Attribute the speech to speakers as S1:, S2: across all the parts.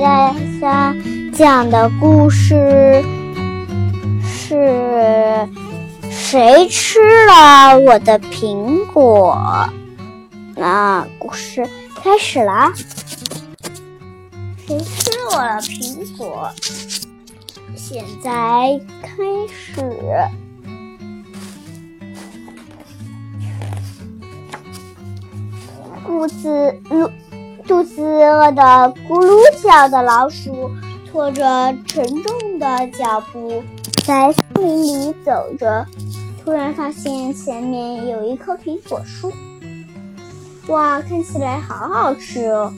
S1: 大家讲的故事是：谁吃了我的苹果？那故事开始啦！谁吃了我的苹果？现在开始。肚子饿，肚子饿的咕噜叫的老鼠，拖着沉重的脚步在森林里走着。突然发现前面有一棵苹果树，哇，看起来好好吃哦！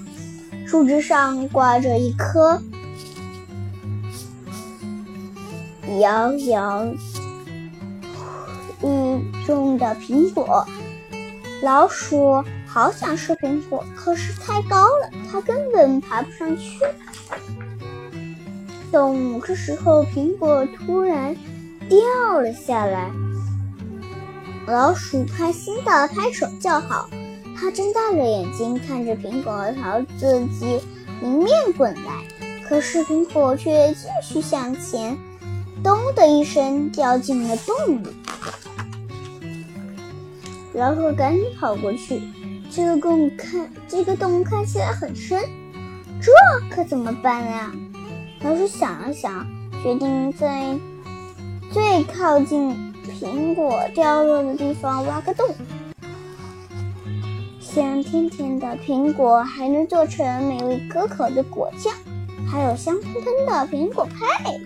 S1: 树枝上挂着一颗摇摇欲坠的苹果，老鼠。好想吃苹果，可是太高了，它根本爬不上去。咚！这时候苹果突然掉了下来，老鼠开心的拍手叫好。它睁大了眼睛看着苹果朝自己迎面滚来，可是苹果却继续向前，咚的一声掉进了洞里。老鼠赶紧跑过去。这个洞看，这个洞看起来很深，这可怎么办呀？老鼠想了想，决定在最靠近苹果掉落的地方挖个洞。香甜甜的苹果还能做成美味可口的果酱，还有香喷喷的苹果派。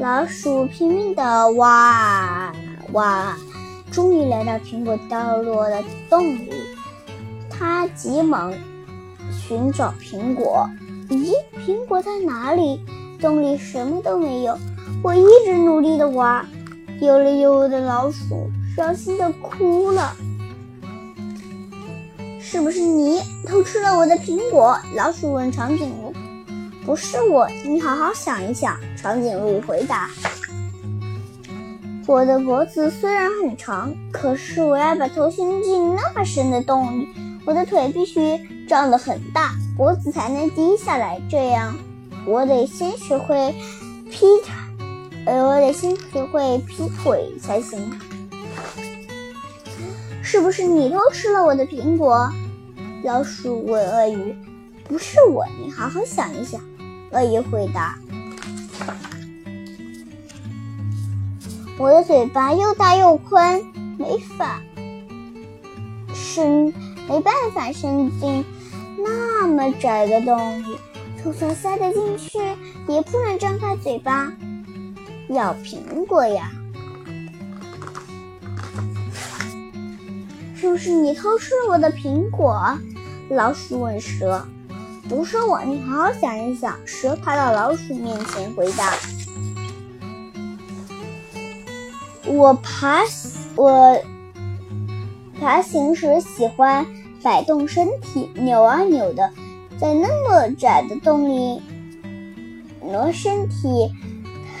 S1: 老鼠拼命的挖挖。终于来到苹果掉落的洞里，他急忙寻找苹果。咦，苹果在哪里？洞里什么都没有。我一直努力的挖，丢了丢的老鼠伤心的哭了。是不是你偷吃了我的苹果？老鼠问长颈鹿。不是我，你好好想一想。长颈鹿回答。我的脖子虽然很长，可是我要把头伸进那么深的洞里，我的腿必须张得很大，脖子才能低下来。这样，我得先学会劈腿，呃，我得先学会劈腿才行。是不是你偷吃了我的苹果？老鼠问鳄鱼。不是我，你好好想一想。鳄鱼回答。我的嘴巴又大又宽，没法伸，没办法伸进那么窄的洞里。就算塞得进去，也不能张开嘴巴咬苹果呀。是不是你偷吃了我的苹果？老鼠问蛇。不是我，你好好想一想。蛇爬到老鼠面前回答。我爬我爬行时喜欢摆动身体，扭啊扭的，在那么窄的洞里挪身体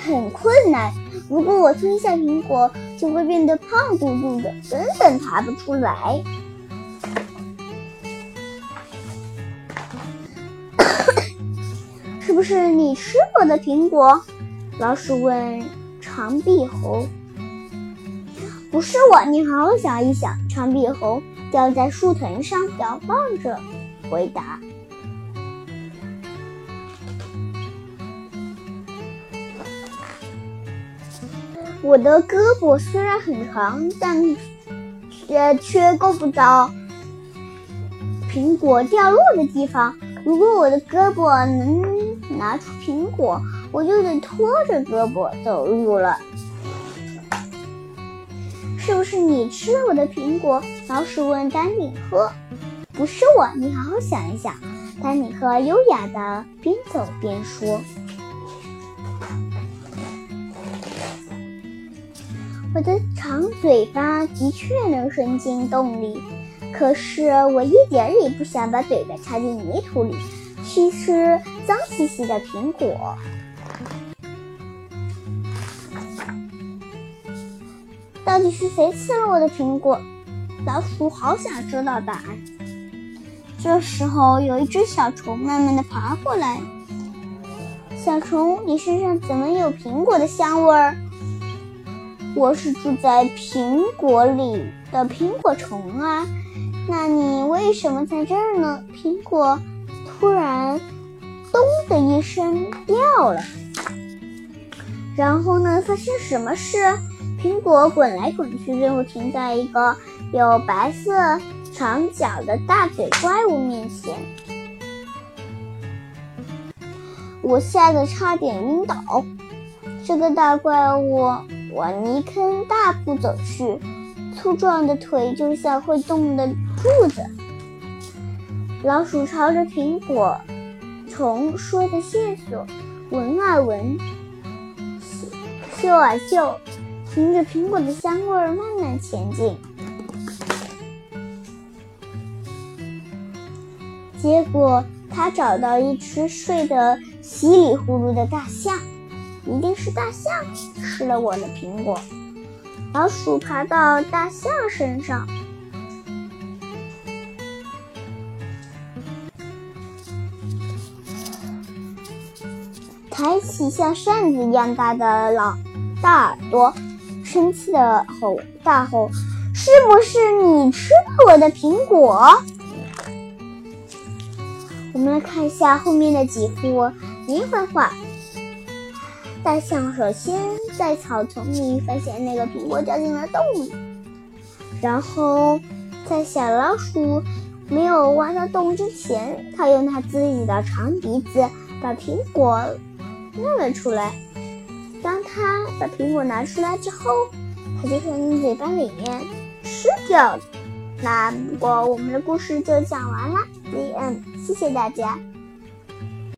S1: 很困难。如果我吞下苹果，就会变得胖嘟嘟的，根本爬不出来。是不是你吃我的苹果？老鼠问长臂猴。不是我，你好好想一想。长臂猴吊在树藤上摇晃着，回答：“我的胳膊虽然很长，但却却够不着苹果掉落的地方。如果我的胳膊能拿出苹果，我就得拖着胳膊走路了。”是不是你吃了我的苹果？老鼠问丹顶鹤。不是我，你好好想一想。丹顶鹤优雅的边走边说：“我的长嘴巴的确能伸进洞里，可是我一点也不想把嘴巴插进泥土里去吃脏兮兮的苹果。”到底是谁吃了我的苹果？老鼠好想知道答案。这时候，有一只小虫慢慢的爬过来。小虫，你身上怎么有苹果的香味儿？我是住在苹果里的苹果虫啊。那你为什么在这儿呢？苹果突然“咚”的一声掉了。然后呢？发生什么事？苹果滚来滚去，最后停在一个有白色长角的大嘴怪物面前。我吓得差点晕倒。这个大怪物往泥坑大步走去，粗壮的腿就像会动的柱子。老鼠朝着苹果虫说的线索，闻啊闻，嗅啊嗅，凭着苹果的香味儿慢慢前进。结果，他找到一只睡得稀里糊涂的大象，一定是大象吃了我的苹果。老鼠爬到大象身上，抬起像扇子一样大的老大耳朵，生气的吼大吼：“是不是你吃了我的苹果？”我们来看一下后面的几幅连环画。大象首先在草丛里发现那个苹果掉进了洞里，然后在小老鼠没有挖到洞之前，它用它自己的长鼻子把苹果弄了出来。他把苹果拿出来之后，他就从嘴巴里面吃掉了。那不过我们的故事就讲完了 vn。谢谢大家。